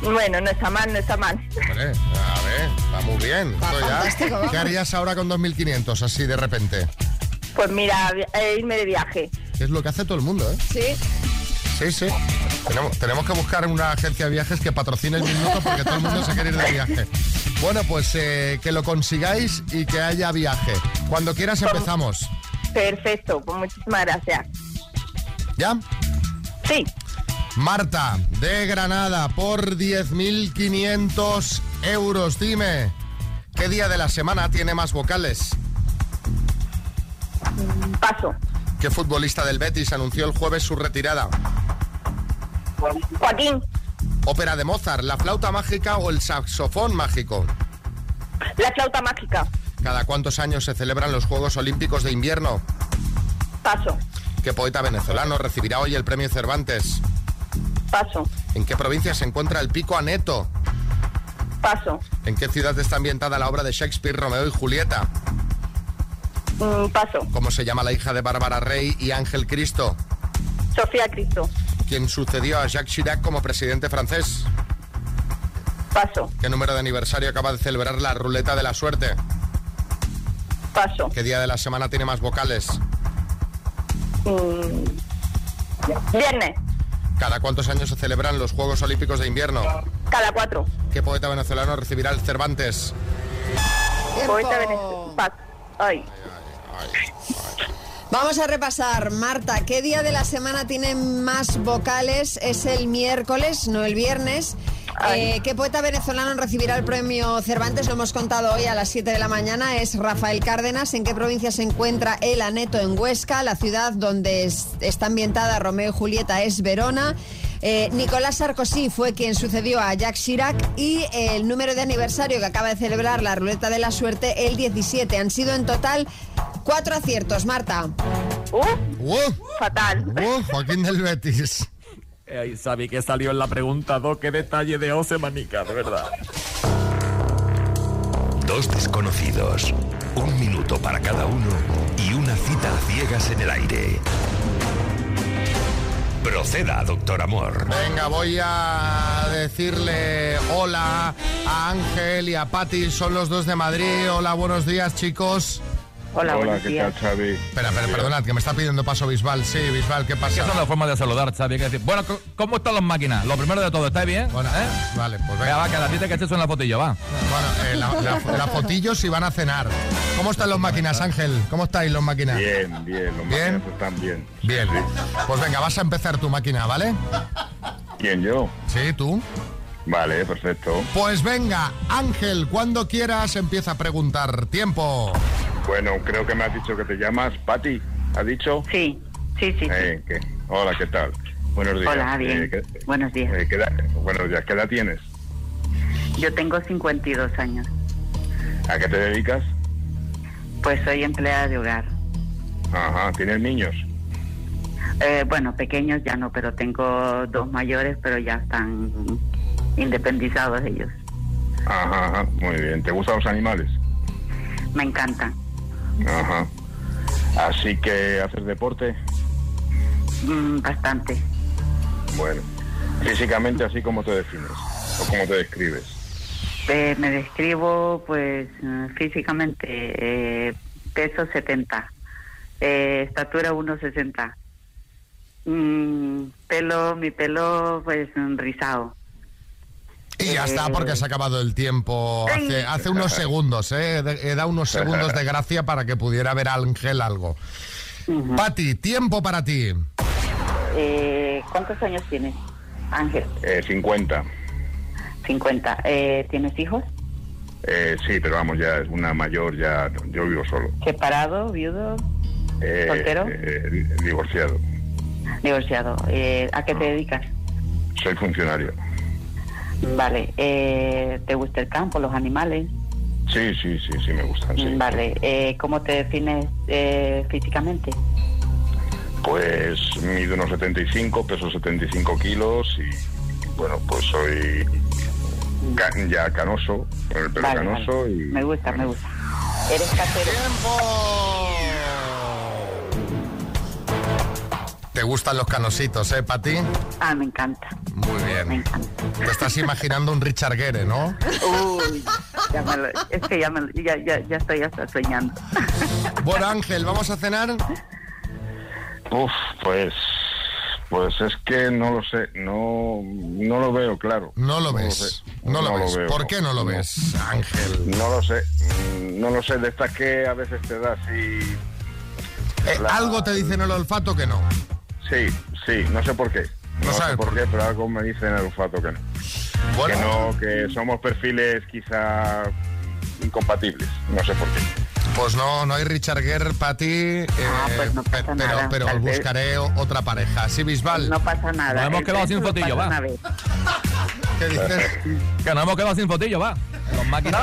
Bueno, no está mal, no está mal. Hombre, a ver, está muy bien. Esto ya-. ¿Qué harías ahora con 2.500 así de repente? Pues mira, irme de viaje. Es lo que hace todo el mundo, ¿eh? Sí. Sí, sí. Tenemos, tenemos que buscar una agencia de viajes que patrocine el minuto porque todo el mundo se quiere ir de viaje. Bueno, pues eh, que lo consigáis y que haya viaje. Cuando quieras empezamos. Perfecto, pues muchísimas gracias. ¿Ya? Sí. Marta, de Granada, por 10.500 euros. Dime, ¿qué día de la semana tiene más vocales? Paso. ¿Qué futbolista del Betis anunció el jueves su retirada? Joaquín, Ópera de Mozart, la flauta mágica o el saxofón mágico. la flauta mágica. ¿Cada cuántos años se celebran los Juegos Olímpicos de Invierno? Paso. ¿Qué poeta venezolano recibirá hoy el premio Cervantes? Paso. ¿En qué provincia se encuentra el Pico Aneto? Paso. ¿En qué ciudad está ambientada la obra de Shakespeare, Romeo y Julieta? Mm, paso. ¿Cómo se llama la hija de Bárbara Rey y Ángel Cristo? Sofía Cristo. ¿Quién sucedió a Jacques Chirac como presidente francés? Paso. ¿Qué número de aniversario acaba de celebrar la ruleta de la suerte? Paso. ¿Qué día de la semana tiene más vocales? Mm, viernes. ¿Cada cuántos años se celebran los Juegos Olímpicos de Invierno? Cada cuatro. ¿Qué poeta venezolano recibirá el Cervantes? Poeta venezolano. Paso. Ay. Vamos a repasar, Marta, ¿qué día de la semana tiene más vocales? Es el miércoles, no el viernes. Eh, ¿Qué poeta venezolano recibirá el premio Cervantes? Lo hemos contado hoy a las 7 de la mañana. Es Rafael Cárdenas. ¿En qué provincia se encuentra el Aneto en Huesca? La ciudad donde es- está ambientada Romeo y Julieta es Verona. Eh, Nicolás Sarkozy fue quien sucedió a Jacques Chirac y el número de aniversario que acaba de celebrar la ruleta de la suerte, el 17. Han sido en total cuatro aciertos, Marta. Fatal. Uh, Joaquín del Betis. Eh, Ahí sabí que salió en la pregunta 2, qué detalle de Ose Manica, de verdad. Dos desconocidos, un minuto para cada uno y una cita a ciegas en el aire. Proceda, doctor Amor. Venga, voy a decirle hola a Ángel y a Pati, son los dos de Madrid. Hola, buenos días, chicos. Hola, Hola, ¿qué tal, Xavi? Espera, espera, perdonad, que me está pidiendo paso Bisbal. Sí, Bisbal, ¿qué pasa? Esa es la forma de saludar, Xavi. que decir, bueno, ¿cómo están las máquinas? Lo primero de todo, ¿estáis bien? Bueno, ¿Eh? Vale, pues Venga, venga. va, que a la tita que estés en la fotillo, va. Bueno, eh, la, la- la fotillo si van a cenar. ¿Cómo están los máquinas, Ángel? ¿Cómo estáis los máquinas? Bien, bien, los ¿Bien? máquinas están bien. Bien. Pues venga, vas a empezar tu máquina, ¿vale? ¿Quién, yo? Sí, tú. Vale, perfecto. Pues venga, Ángel, cuando quieras empieza a preguntar. Tiempo. Bueno, creo que me has dicho que te llamas Patti. ¿Has dicho? Sí, sí, sí. Eh. Hola, ¿qué tal? Buenos días. Hola, bien. Eh, ¿qué- Buenos días. eh, ¿qué edad- buenos días. ¿Qué edad tienes? Yo tengo 52 años. ¿A qué te dedicas? Pues soy empleada de hogar. Ajá, ¿tienes niños? Eh, bueno, pequeños ya no, pero tengo dos mayores, pero ya están independizados ellos. Ajá, ajá, muy bien. ¿Te gustan los animales? Me encantan. Ajá. Así que haces deporte. Mm, bastante. Bueno, físicamente así como te defines o como te describes. Eh, me describo, pues, eh, físicamente, eh, peso 70, eh, estatura 1,60. Mm, pelo, mi pelo, pues, mm, rizado. Y ya está, porque se ha acabado el tiempo hace, hace unos segundos, ¿eh? He dado unos segundos de gracia para que pudiera ver a Ángel algo. Pati, tiempo para ti. Eh, ¿Cuántos años tienes, Ángel? Eh, 50. 50. Eh, ¿Tienes hijos? Eh, sí, pero vamos, ya es una mayor, ya yo vivo solo. ¿Separado, viudo, Eh, ¿Soltero? eh, di- divorciado. divorciado? Eh, ¿A qué te dedicas? Soy funcionario. Vale. Eh, ¿Te gusta el campo, los animales? Sí, sí, sí, sí, me gustan, sí. Vale. Eh, ¿Cómo te defines eh, físicamente? Pues mido unos 75, peso 75 kilos y bueno, pues soy ca- ya canoso, con el pelo Vale, canoso vale. y... Me gusta, me gusta. ¿Eres casero? ¿Te gustan los canositos, eh, Pati? Ah, me encanta. Muy bien. Te estás imaginando un Richard Gere, ¿no? Uy, ya me lo- es que ya, me lo- ya, ya, ya estoy hasta soñando. Bueno, Ángel, ¿vamos a cenar? Uf, pues... Pues es que no lo sé, no, no lo veo claro. No lo ves, no lo ves. ¿Por qué no lo ves, Ángel? No lo sé, mm, no lo sé, de estas que a veces te das y... Eh, Algo te dice en el olfato que no. Sí, sí, no sé por qué. No, No sé sabes por qué, pero algo me dice en el olfato que no. Bueno. Que no, que somos perfiles quizá incompatibles, no sé por qué. Pues no, no hay Richard Gere, Pati, eh, pues no pasa pe- pero, nada, pero buscaré otra pareja. Sí, Bisbal. No pasa nada. Nos hemos El quedado sin fotillo, va. ¿Qué dices? Que nos hemos quedado sin fotillo, va. Los máquinas.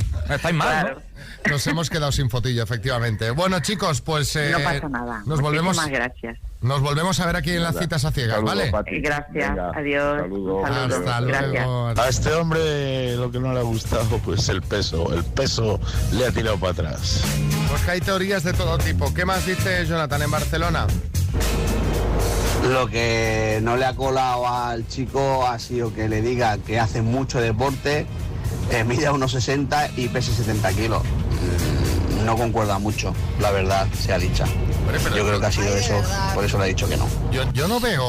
Estáis mal, ¿no? Nos hemos quedado sin fotillo, efectivamente. Bueno, chicos, pues eh, No pasa nada. nos volvemos Muchísimas gracias. Nos volvemos a ver aquí en las citas a ciegas, ¿vale? Pati. Gracias. Venga, Adiós. saludos. Saludos. Hasta Gracias. luego. A este hombre lo que no le ha gustado, pues el peso. El peso le ha tirado para atrás. Pues que hay teorías de todo tipo. ¿Qué más dice Jonathan en Barcelona? Lo que no le ha colado al chico ha sido que le diga que hace mucho deporte, eh, mide unos 60 y pesa 70 kilos. Mm, No concuerda mucho, la verdad, sea dicha. Yo creo que ha sido eso, por eso le ha dicho que no. Yo, yo no veo.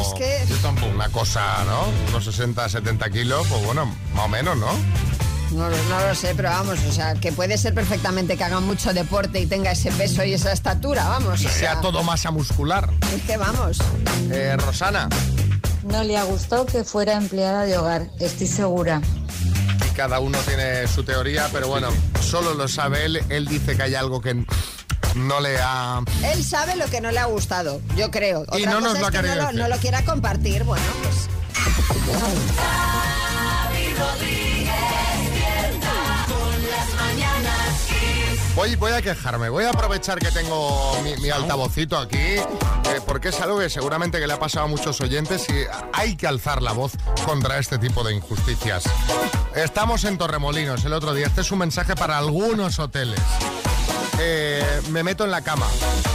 Es que- Yo tampoco. Una cosa, ¿no? Unos 60, 70 kilos, pues bueno, más o menos, ¿no? No, lo- no lo sé, pero vamos, o sea, que puede ser perfectamente que haga mucho deporte y tenga ese peso y esa estatura, vamos. Y o sea sea, todo masa muscular. Es que vamos. Eh, Rosana. No le ha gustado que fuera empleada de hogar, estoy segura. Y cada uno tiene su teoría, pero bueno, solo lo sabe él. Él dice que hay algo que no le ha. Él sabe lo que no le ha gustado, yo creo. Otra Y no nos lo es que no lo, decir. no lo quiera compartir, bueno, pues. Voy, voy a quejarme, voy a aprovechar que tengo mi, mi altavocito aquí, eh, porque es algo que seguramente que le ha pasado a muchos oyentes y hay que alzar la voz contra este tipo de injusticias. Estamos en Torremolinos el otro día, este es un mensaje para algunos hoteles. Eh, me meto en la cama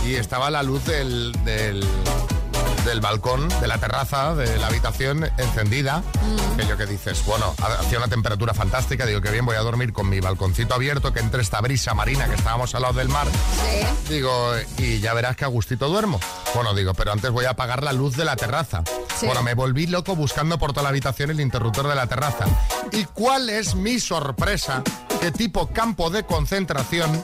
y estaba la luz del, del, del balcón, de la terraza, de la habitación encendida. Aquello que dices, bueno, hacía una temperatura fantástica, digo que bien, voy a dormir con mi balconcito abierto, que entre esta brisa marina que estábamos al lado del mar. Digo, y ya verás que a gustito duermo. Bueno, digo, pero antes voy a apagar la luz de la terraza. Sí. Bueno, me volví loco buscando por toda la habitación el interruptor de la terraza. ¿Y cuál es mi sorpresa? Que tipo campo de concentración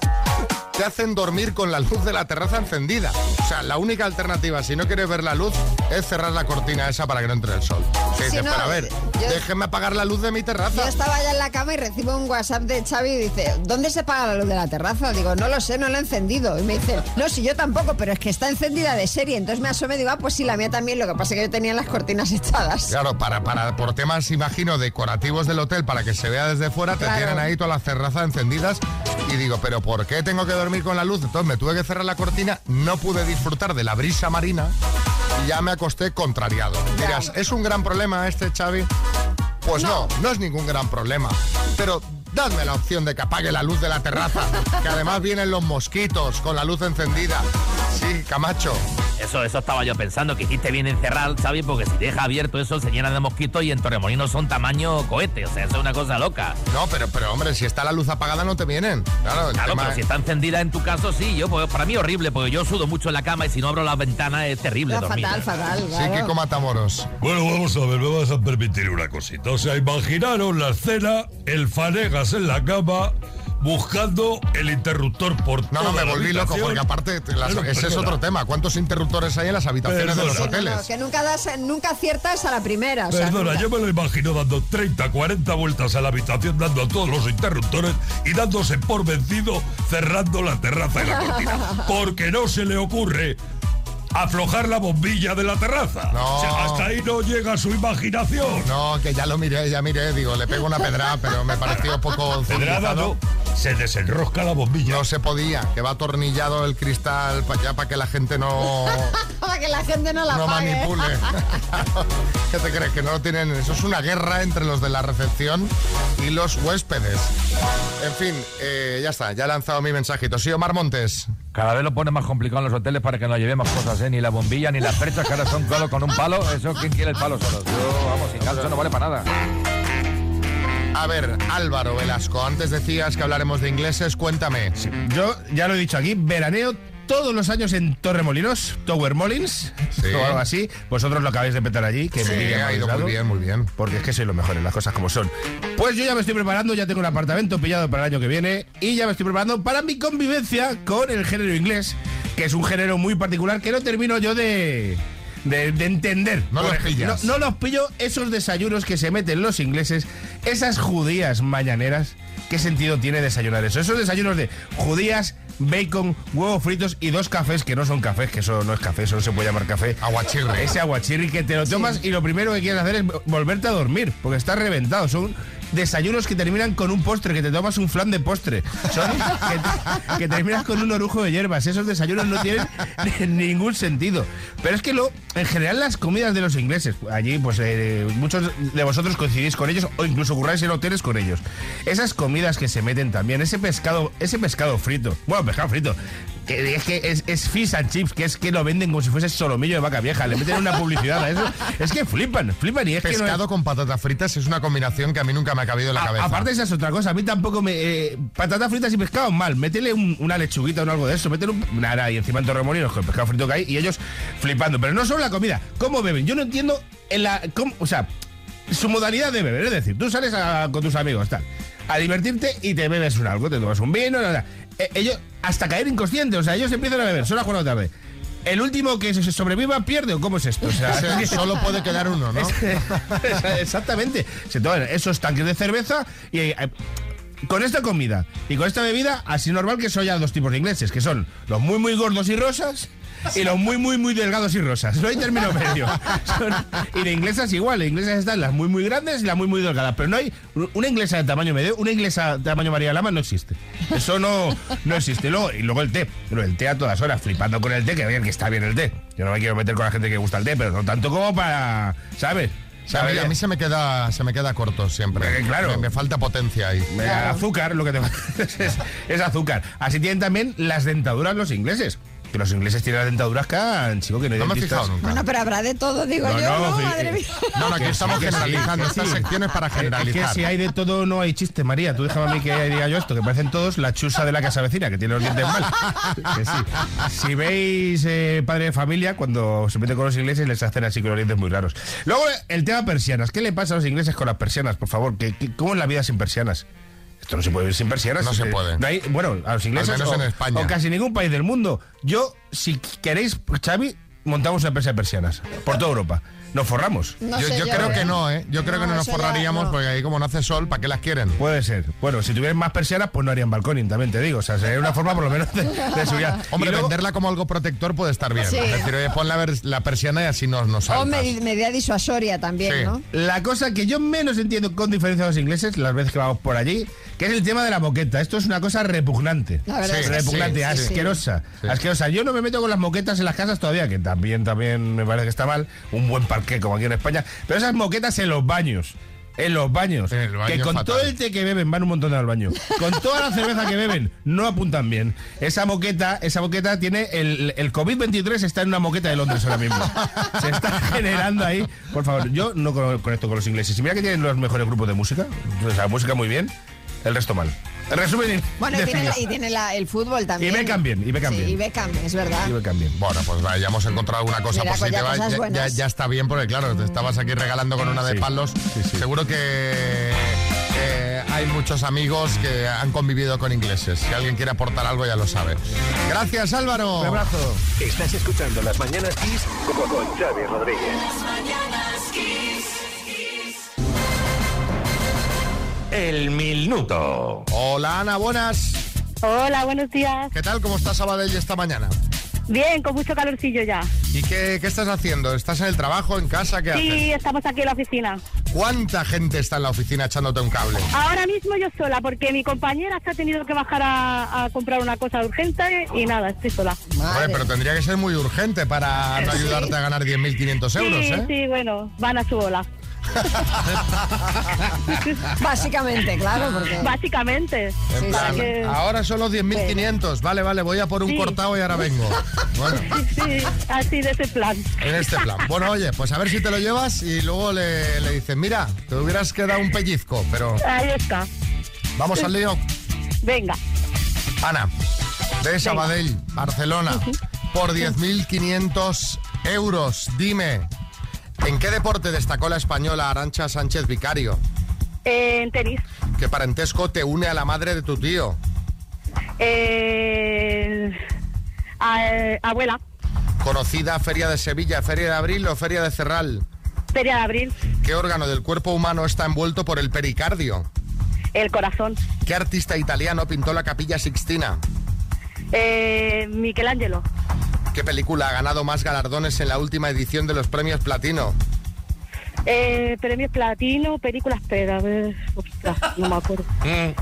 te hacen dormir con la luz de la terraza encendida. O sea, la única alternativa, si no quieres ver la luz, es cerrar la cortina esa para que no entre el sol. Sí, dices, no, pero a ver, yo- déjenme apagar la luz de mi terraza. Yo estaba ya en la cama y recibo un WhatsApp de Xavi y dice, ¿dónde se paga la luz de la terraza? Digo, no lo sé, no lo he encendido. Y me dice, no, si yo tampoco, pero es que está encendida de serie. Entonces me asomé y digo, ah, pues sí, la mía también. Lo que pasa es que yo tenía las cortinas echadas. Claro, para, para, por temas, imagino, decorativos del hotel, para que se vea desde fuera, te tienen ahí todas las terrazas encendidas. Y digo, ¿pero por qué tengo que dormir con la luz? Entonces me tuve que cerrar la cortina, no pude disfrutar de la brisa marina y ya me acosté contrariado. Dirás, ¿es un gran problema este, Xavi? Pues no, no es ningún gran problema. Pero dadme la opción de que apague la luz de la terraza, que además vienen los mosquitos con la luz encendida. Sí, Camacho. Eso, eso estaba yo pensando, que hiciste bien encerrar, ¿sabes? Porque si deja abierto eso se llena de mosquitos y en Torremolinos son tamaño cohete, o sea, eso es una cosa loca. No, pero, pero hombre, si está la luz apagada no te vienen. Claro, Claro, tema pero si está encendida en tu caso, sí, yo, pues, para mí horrible, porque yo sudo mucho en la cama y si no abro la ventana es terrible dormir. fatal, Sí, Kiko Matamoros. Bueno, vamos a ver, me vas a permitir una cosita. O sea, imaginaros la escena, el fanegas en la cama, buscando el interruptor por No, no, me la volví loco porque aparte las- ese es otro tema. ¿Cuántos interruptores hay en las habitaciones de los hoteles? No, que nunca, das, nunca aciertas a la primera. o sea, Perdona, yo me lo imagino dando 30, 40 vueltas a la habitación, dando a todos los interruptores y dándose por vencido, cerrando la terraza y la cortina. Porque no se le ocurre aflojar la bombilla de la terraza. No. O sea, hasta ahí no llega su imaginación. No, que ya lo miré, ya miré, digo, le pego una pedrada, pero me pareció poco Pedrada no, se desenrosca la bombilla. No se podía, que va atornillado el cristal para allá para que la gente no, Para que la gente no la no pague. manipule. ¿Qué te crees? Que no lo tienen. Eso es una guerra entre los de la recepción y los huéspedes. En fin, eh, ya está, ya he lanzado mi mensajito. Sí, Omar Montes. Cada vez lo pone más complicado en los hoteles para que nos llevemos cosas, ¿eh? Ni la bombilla, ni las perchas, que ahora son solo con un palo. Eso, ¿quién quiere el palo solo? Yo, vamos, sin caso, eso no vale para nada. A ver, Álvaro Velasco, antes decías que hablaremos de ingleses, cuéntame. Yo ya lo he dicho aquí, veraneo todos los años en Torremolinos, Tower Molins, o algo así. Vosotros lo acabáis de petar allí, que Sí, me ha ido muy bien, muy bien. Porque es que sois los mejores, las cosas como son. Pues yo ya me estoy preparando, ya tengo un apartamento pillado para el año que viene y ya me estoy preparando para mi convivencia con el género inglés, que es un género muy particular que no termino yo de... De, de entender. No los pillas. No, no los pillo esos desayunos que se meten los ingleses, esas judías mañaneras. ¿Qué sentido tiene desayunar eso? Esos desayunos de judías, bacon, huevos fritos y dos cafés que no son cafés, que eso no es café, eso no se puede llamar café. Aguachirri. Ese aguachirri que te lo tomas y lo primero que quieres hacer es volverte a dormir, porque estás reventado. Son desayunos que terminan con un postre, que te tomas un flan de postre. Son que, que terminas con un orujo de hierbas. Esos desayunos no tienen ningún sentido. Pero es que lo, en general las comidas de los ingleses, allí pues eh, muchos de vosotros coincidís con ellos o incluso curráis en hoteles con ellos. Esas comidas que se meten también, ese pescado, ese pescado frito, bueno, pescado frito, que es que es, es fish and chips, que es que lo venden como si fuese solomillo de vaca vieja, le meten una publicidad a eso. Es que flipan, flipan y es que no es- Pescado con patatas fritas es una combinación que a mí nunca me ha cabido en la a- cabeza. Aparte esa es otra cosa, a mí tampoco me... eh, patatas fritas y pescado, mal. Métele un- una lechuguita o algo de eso, métele un... Nada, y encima en Torremolinos con el pescado frito que hay y ellos flipando. Pero no solo la comida, ¿cómo beben? Yo no entiendo en la... cómo- o sea, su modalidad de beber. Es decir, tú sales a- con tus amigos, tal, a divertirte y te bebes un algo, te tomas un vino, nada. Eh, ellos, hasta caer inconsciente, o sea, ellos empiezan a beber, son las 4 de la tarde. ¿El último que se sobreviva pierde o cómo es esto? O sea, solo puede quedar uno, ¿no? Exactamente. Se toman esos tanques de cerveza y eh, con esta comida y con esta bebida, así normal que son ya dos tipos de ingleses, que son los muy muy gordos y rosas y los muy muy muy delgados y rosas. No hay término medio. Son- y de inglesas igual, de inglesas están las muy muy grandes y las muy muy delgadas, pero no hay una inglesa de tamaño medio, una inglesa de tamaño María Lama no existe. Eso no, no existe. Luego, y luego el té, pero el té a todas horas, flipando con el té, que vean que está bien el té. Yo no me quiero meter con la gente que gusta el té, pero no tanto como para, ¿sabes? Sea, a, mí, a mí se me queda se me queda corto siempre. Eh, claro. Me, me falta potencia ahí. Azúcar, lo que te es, es azúcar. Así tienen también las dentaduras los ingleses. Que los ingleses tienen las dentaduras chico, que no hay No me he dentistas. fijado nunca. Bueno, pero habrá de todo, digo No, yo, no, ¿no? Madre eh, mía. No, no, aquí Que estamos que sí, generalizando. que Esta sí. sección es para Es que generalizar. si hay de todo no hay chiste, María. Tú déjame a mí que diga yo esto, que parecen todos la chusa de la casa vecina, que tiene los dientes mal. Que sí. Si veis eh, padre de familia, cuando se mete con los ingleses les hacen así con los dientes muy raros. Luego, el tema persianas. ¿Qué le pasa a los ingleses con las persianas, por favor? ¿Qué, qué- cómo es la vida sin persianas? Esto no se puede vivir sin persianas. No se puede. bueno, a los ingleses Al menos o, en España. o casi ningún país del mundo. Yo, si queréis, Xavi, montamos una empresa de persianas por toda Europa. Nos forramos. No yo sé yo yo, creo ¿eh? que no, ¿eh? Yo creo que no No, nos forraríamos no. porque ahí como no hace sol, ¿para qué las quieren? Puede ser. Bueno, si tuvieran más persianas, pues no harían balconing, también te digo. O sea, sería una forma por lo menos de, de seguridad. Hombre, luego- venderla como algo protector puede estar bien. Sí. Es decir, oye, pon la, la persiana y así nos, nos O saltas. med- medida disuasoria también, Sí. ¿no? La cosa que yo menos entiendo con diferencia de los ingleses, las veces que vamos por allí, que es el tema de la moqueta. Esto es una cosa repugnante. La verdad es que repugnante, sí, sí, sí. asquerosa. Sí. Asquerosa. Yo no me meto con las moquetas en las casas todavía, que también, también me parece que está mal. Un buen parqué como aquí en España. Pero esas moquetas en los baños. En los baños. baño que con fatal. todo el té que beben van un montón al baño. Con toda la cerveza que beben no apuntan bien. Esa moqueta, esa moqueta tiene el, el COVID-23 está en una moqueta de Londres ahora mismo. Se está generando ahí. Por favor, yo no co- conecto con los ingleses. Y mira que tienen los mejores grupos de música. Sea, música muy bien. El resto mal. Resumen Bueno, y tiene, la- y tiene la- el fútbol también. Y Beckham bien, y Beckham Sí, bien. y Beckham, es verdad. Bueno, pues ya hemos encontrado alguna cosa Mira, pues ya positiva. cosas Ya, ya- ya está bien, porque claro, te estabas aquí regalando con una de palos. Seguro que eh, hay muchos amigos que han convivido con ingleses. Si alguien quiere aportar algo, ya lo sabe. Gracias, Álvaro. Un abrazo. Estás escuchando Las Mañanas Kiss con, con Xavi Rodríguez. El minuto. Hola, Ana, buenas. Hola, buenos días. ¿Qué tal? ¿Cómo está Sabadell esta mañana? Bien, con mucho calorcillo ya. ¿Y qué, qué estás haciendo? ¿Estás en el trabajo, en casa? ¿Qué Sí, haces? estamos aquí en la oficina. ¿Cuánta gente está en la oficina echándote un cable? Ahora mismo yo sola, porque mi compañera se ha tenido que bajar a, a comprar una cosa urgente y nada, estoy sola. Hombre, pero tendría que ser muy urgente para no Sí. ayudarte a ganar 10.500 euros, sí, ¿eh? sí, bueno, van a su ola. Básicamente, claro, porque... Básicamente. Plan, ahora son los 10.500. Vale, vale, voy a por un Sí. cortado y ahora vengo. Bueno, Sí, así de ese plan. en este plan. Bueno, oye, pues a ver si te lo llevas y luego le, le dices, mira, te hubieras quedado un pellizco, pero Ahí está. vamos al lío. Venga. Ana, de Sabadell, Barcelona, por 10.500 euros. Dime, ¿en qué deporte destacó la española Arancha Sánchez Vicario? Eh, en tenis. ¿Qué parentesco te une a la madre de tu tío? Eh, a- abuela. Conocida Feria de Sevilla, Feria de Abril o Feria de Cerral. Feria de abril. ¿Qué órgano del cuerpo humano está envuelto por el pericardio? El corazón. ¿Qué artista italiano pintó la capilla Sixtina? Eh, Michelangelo. ¿Qué película ha ganado más galardones en la última edición de los premios Platino? Eh, premios platino, películas, espera, a ver, ostras, no me acuerdo.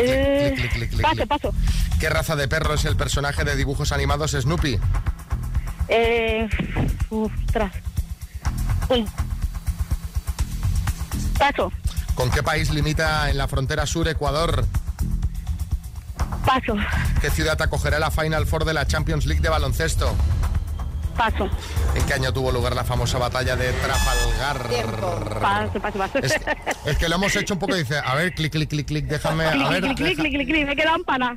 Eh, Mm. clic, clic, clic, paso, paso. ¿Qué raza de perro es el personaje de dibujos animados Snoopy? Eh, ostras. Uy. Paso, ¿Con qué país limita en la frontera sur Ecuador? Paso, ¿Qué ciudad acogerá la Final Four de la Champions League de baloncesto? Paso, ¿En qué año tuvo lugar la famosa batalla de Trafalgar? paso, paso, paso. Es, es que lo hemos hecho un poco, dice, a ver, clic, clic, clic, clic, déjame, a clic, ver, clic, clic, clic, clic, clic, me en pana.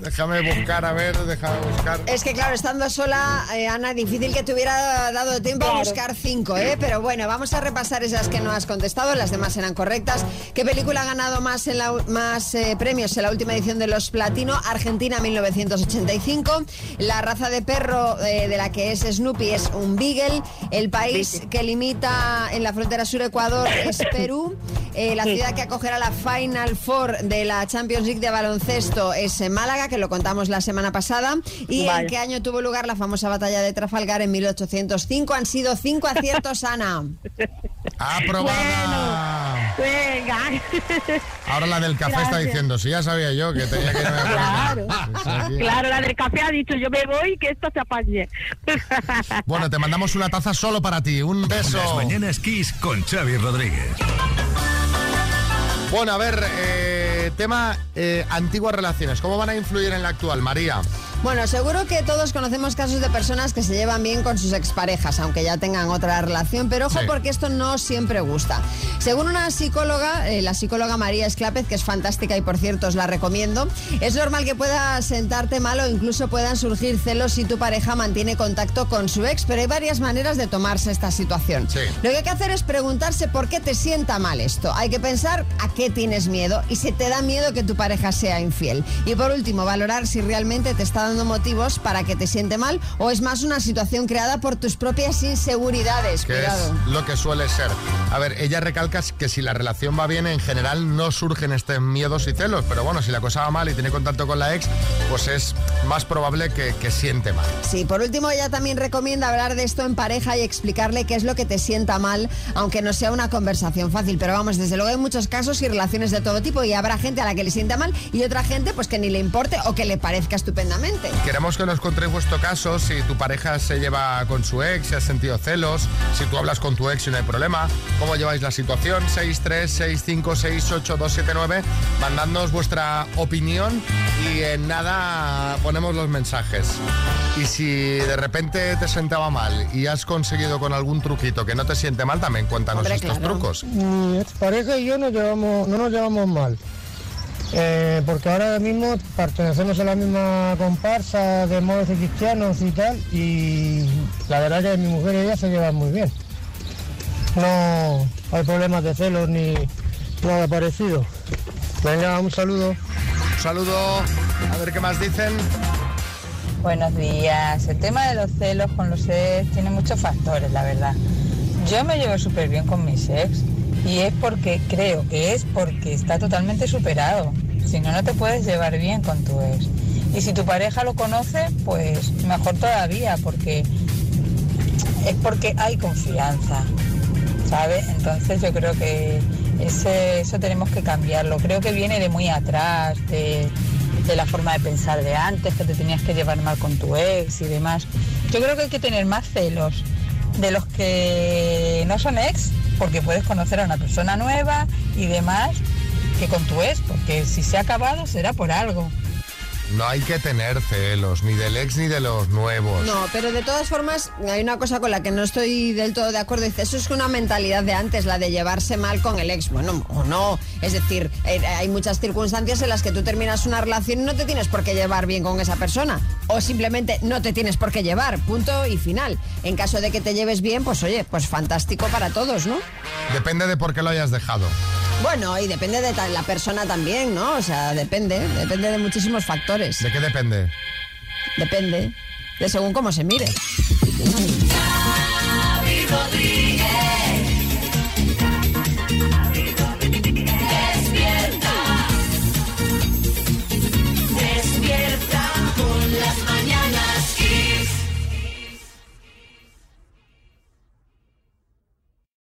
déjame buscar, a ver, déjame buscar. Es que claro, estando sola, eh, Ana, difícil que te hubiera dado tiempo a buscar cinco, ¿eh? Pero bueno, vamos a repasar esas que no has contestado, las demás eran correctas. ¿Qué película ha ganado más, en la, más eh, premios en la última edición de los Platino? Argentina 1985. La raza de perro eh, de la que es Snoopy es un Beagle. El país que limita en la frontera sur Ecuador es Perú. Eh, la ciudad que acogerá la Final Four de la Champions League de baloncesto es en Málaga, que lo contamos la semana pasada. ¿Y Vale. en qué año tuvo lugar la famosa batalla de Trafalgar en 1805? Han sido cinco aciertos, Ana. ¡Aprobada! Venga. Ahora la del café está Gracias. diciendo, sí, ya sabía yo que tenía que Claro, claro, la del café ha dicho yo me voy que esto se apañe. Bueno, te mandamos una taza solo para ti. Un beso. Las Mañanas Kiss con Xavi Rodríguez. Bueno, a ver, eh, tema eh, antiguas relaciones. ¿Cómo van a influir en la actual, María? Bueno, seguro que todos conocemos casos de personas que se llevan bien con sus exparejas, aunque ya tengan otra relación, pero ojo Sí. porque esto no siempre gusta. Según una psicóloga, eh, la psicóloga María Esclápez, que es fantástica y por cierto os la recomiendo, es normal que pueda sentarte mal o incluso puedan surgir celos si tu pareja mantiene contacto con su ex, pero hay varias maneras de tomarse esta situación. Lo que hay que hacer es preguntarse por qué te sienta mal esto. Hay que pensar a qué tienes miedo y si te da miedo que tu pareja sea infiel. Y por último, valorar si realmente te está dando motivos para que te siente mal o es más una situación creada por tus propias inseguridades. Que Cuidado. es lo que suele ser. A ver, ella recalca que si la relación va bien, en general no surgen estos miedos y celos, pero bueno, si la cosa va mal y tiene contacto con la ex, pues es más probable que, que siente mal. Sí, por último ella también recomienda hablar de esto en pareja y explicarle qué es lo que te sienta mal, aunque no sea una conversación fácil. Pero vamos, desde luego hay muchos casos y relaciones de todo tipo y habrá gente a la que le sienta mal y otra gente pues que ni le importe o que le parezca estupendamente. Queremos que nos contéis vuestro caso, si tu pareja se lleva con su ex, si has sentido celos, si tú hablas con tu ex y no hay problema, cómo lleváis la situación, 636568279, mandadnos vuestra opinión y en nada ponemos los mensajes. Y si de repente te sentaba mal y has conseguido con algún truquito que no te siente mal, también cuéntanos Hombre, estos claro. trucos. Mi expareja y yo nos llevamos, no nos llevamos mal. Eh, porque ahora mismo pertenecemos a la misma comparsa de modos y cristianos y tal, y la verdad que mi mujer y ella se llevan muy bien. No hay problemas de celos ni nada parecido. Venga, un saludo. Un saludo. A ver qué más dicen. Buenos días. El tema de los celos con los ex tiene muchos factores, la verdad. Yo me llevo súper bien con mis ex y es porque creo que es porque está totalmente superado. Si no, no te puedes llevar bien con tu ex. Y si tu pareja lo conoce, pues mejor todavía, porque es porque hay confianza, ¿sabes? Entonces yo creo que eso tenemos que cambiarlo. Creo que viene de muy atrás, de, de la forma de pensar de antes, que te tenías que llevar mal con tu ex y demás. Yo creo que hay que tener más celos de los que no son ex, porque puedes conocer a una persona nueva y demás, que con tu ex, porque si se ha acabado será por algo. No hay que tener celos, ni del ex ni de los nuevos. No, pero de todas formas, hay una cosa con la que no estoy del todo de acuerdo. Dice, eso es una mentalidad de antes, la de llevarse mal con el ex. Bueno, o no. Es decir, eh, hay muchas circunstancias en las que tú terminas una relación y no te tienes por qué llevar bien con esa persona. O simplemente no te tienes por qué llevar. Punto y final. En caso de que te lleves bien, pues oye, pues fantástico para todos, ¿no? Depende de por qué lo hayas dejado. Bueno, y depende de la persona también, ¿no? O sea, depende, depende de muchísimos factores. ¿De qué depende? Depende, de según cómo se mire.